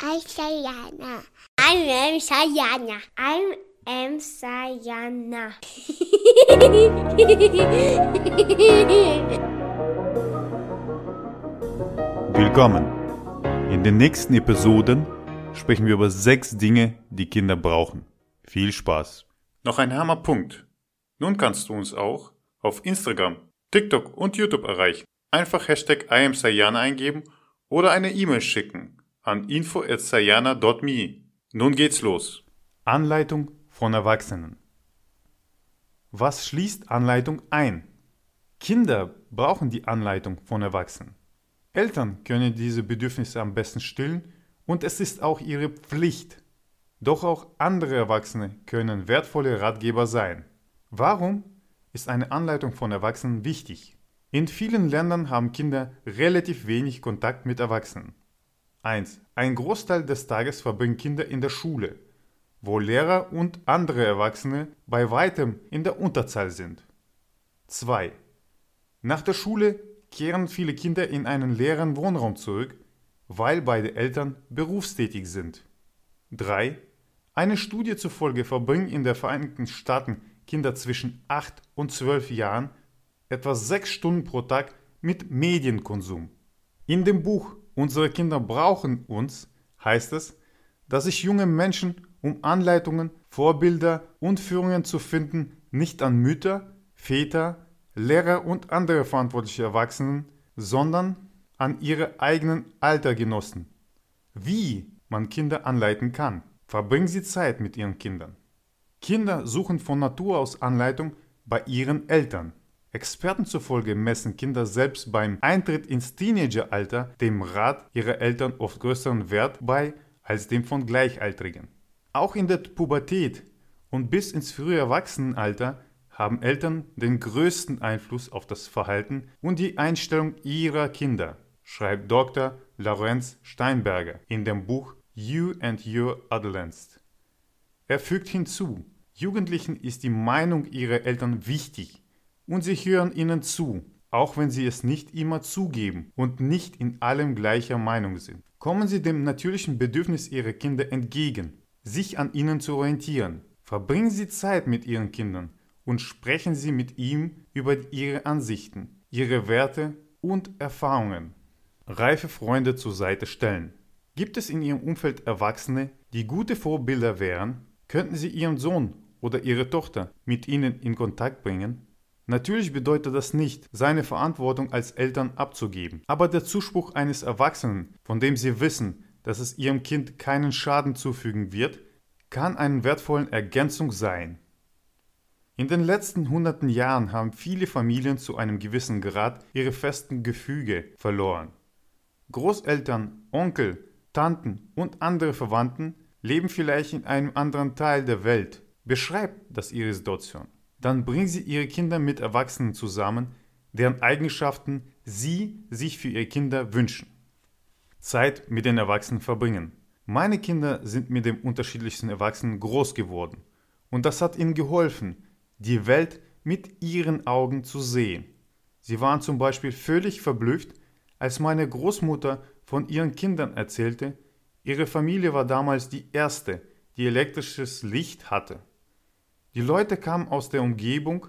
I'm Sayana. I am Sayana. I am Sayana. Willkommen! In den nächsten Episoden sprechen wir über sechs Dinge, die Kinder brauchen. Viel Spaß! Noch ein Hammerpunkt. Nun kannst du uns auch auf Instagram, TikTok und YouTube erreichen. Einfach Hashtag IamSayana eingeben oder eine E-Mail schicken an info.sayana.me. Nun geht's los. Anleitung von Erwachsenen. Was schließt Anleitung ein? Kinder brauchen die Anleitung von Erwachsenen. Eltern können diese Bedürfnisse am besten stillen und es ist auch ihre Pflicht. Doch auch andere Erwachsene können wertvolle Ratgeber sein. Warum ist eine Anleitung von Erwachsenen wichtig? In vielen Ländern haben Kinder relativ wenig Kontakt mit Erwachsenen. 1. Ein Großteil des Tages verbringen Kinder in der Schule, wo Lehrer und andere Erwachsene bei weitem in der Unterzahl sind. 2. Nach der Schule kehren viele Kinder in einen leeren Wohnraum zurück, weil beide Eltern berufstätig sind. 3. Eine Studie zufolge verbringen in den Vereinigten Staaten Kinder zwischen 8 und 12 Jahren etwa 6 Stunden pro Tag mit Medienkonsum. In dem Buch Unsere Kinder brauchen uns heißt es, dass sich junge Menschen, um Anleitungen, Vorbilder und Führungen zu finden, nicht an Mütter, Väter, Lehrer und andere verantwortliche Erwachsenen, sondern an ihre eigenen Altergenossen. Wie man Kinder anleiten kann. Verbringen Sie Zeit mit Ihren Kindern. Kinder suchen von Natur aus Anleitung bei ihren Eltern. Experten zufolge messen Kinder selbst beim Eintritt ins Teenageralter dem Rat ihrer Eltern oft größeren Wert bei als dem von Gleichaltrigen. Auch in der Pubertät und bis ins frühe Erwachsenenalter haben Eltern den größten Einfluss auf das Verhalten und die Einstellung ihrer Kinder, schreibt Dr. Lorenz Steinberger in dem Buch You and Your Adolescence. Er fügt hinzu, Jugendlichen ist die Meinung ihrer Eltern wichtig und sie hören ihnen zu, auch wenn sie es nicht immer zugeben und nicht in allem gleicher Meinung sind. Kommen Sie dem natürlichen Bedürfnis Ihrer Kinder entgegen, sich an ihnen zu orientieren. Verbringen Sie Zeit mit Ihren Kindern und sprechen Sie mit ihm über Ihre Ansichten, Ihre Werte und Erfahrungen. Reife Freunde zur Seite stellen. Gibt es in Ihrem Umfeld Erwachsene, die gute Vorbilder wären? Könnten Sie Ihren Sohn oder Ihre Tochter mit Ihnen in Kontakt bringen? Natürlich bedeutet das nicht, seine Verantwortung als Eltern abzugeben, aber der Zuspruch eines Erwachsenen, von dem Sie wissen, dass es Ihrem Kind keinen Schaden zufügen wird, kann eine wertvolle Ergänzung sein. In den letzten hunderten Jahren haben viele Familien zu einem gewissen Grad ihre festen Gefüge verloren. Großeltern, Onkel, Tanten und andere Verwandten leben vielleicht in einem anderen Teil der Welt. Beschreibt das ihre Situation. Dann bringen sie ihre Kinder mit Erwachsenen zusammen, deren Eigenschaften sie sich für ihre Kinder wünschen. Zeit mit den Erwachsenen verbringen. Meine Kinder sind mit den unterschiedlichsten Erwachsenen groß geworden und das hat ihnen geholfen, die Welt mit ihren Augen zu sehen. Sie waren zum Beispiel völlig verblüfft, als meine Großmutter von ihren Kindern erzählte, ihre Familie war damals die erste, die elektrisches Licht hatte. Die Leute kamen aus der Umgebung,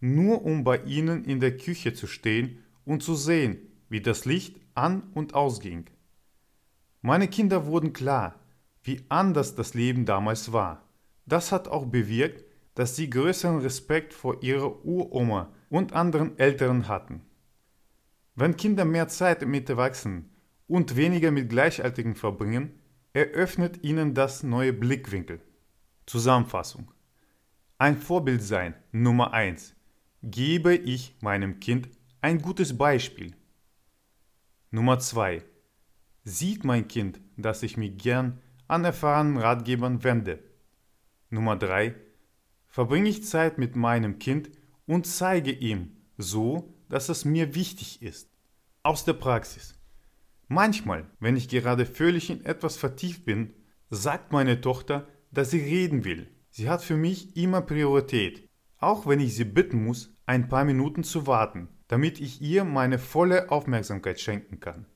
nur um bei ihnen in der Küche zu stehen und zu sehen, wie das Licht an und ausging. Meine Kinder wurden klar, wie anders das Leben damals war. Das hat auch bewirkt, dass sie größeren Respekt vor ihrer Uroma und anderen Älteren hatten. Wenn Kinder mehr Zeit mit Erwachsenen und weniger mit Gleichaltrigen verbringen, eröffnet ihnen das neue Blickwinkel. Zusammenfassung. Ein Vorbild sein, Nummer 1. Gebe ich meinem Kind ein gutes Beispiel. Nummer 2. Sieht mein Kind, dass ich mich gern an erfahrenen Ratgebern wende. Nummer 3 verbringe ich Zeit mit meinem Kind und zeige ihm so, dass es mir wichtig ist. Aus der Praxis. Manchmal, wenn ich gerade völlig in etwas vertieft bin, sagt meine Tochter, dass sie reden will. Sie hat für mich immer Priorität, auch wenn ich sie bitten muss, ein paar Minuten zu warten, damit ich ihr meine volle Aufmerksamkeit schenken kann.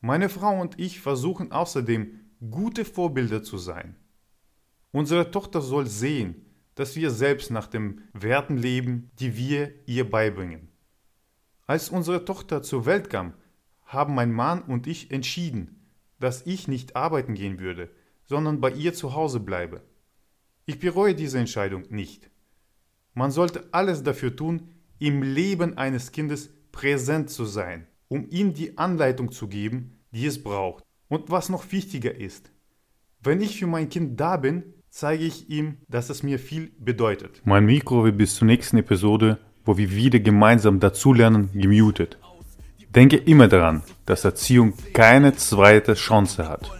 Meine Frau und ich versuchen außerdem, gute Vorbilder zu sein. Unsere Tochter soll sehen, dass wir selbst nach den Werten leben, die wir ihr beibringen. Als unsere Tochter zur Welt kam, haben mein Mann und ich entschieden, dass ich nicht arbeiten gehen würde, sondern bei ihr zu Hause bleibe. Ich bereue diese Entscheidung nicht. Man sollte alles dafür tun, im Leben eines Kindes präsent zu sein, um ihm die Anleitung zu geben, die es braucht. Und was noch wichtiger ist, wenn ich für mein Kind da bin, zeige ich ihm, dass es mir viel bedeutet. Mein Mikro wird bis zur nächsten Episode, wo wir wieder gemeinsam dazulernen, gemutet. Denke immer daran, dass Erziehung keine zweite Chance hat.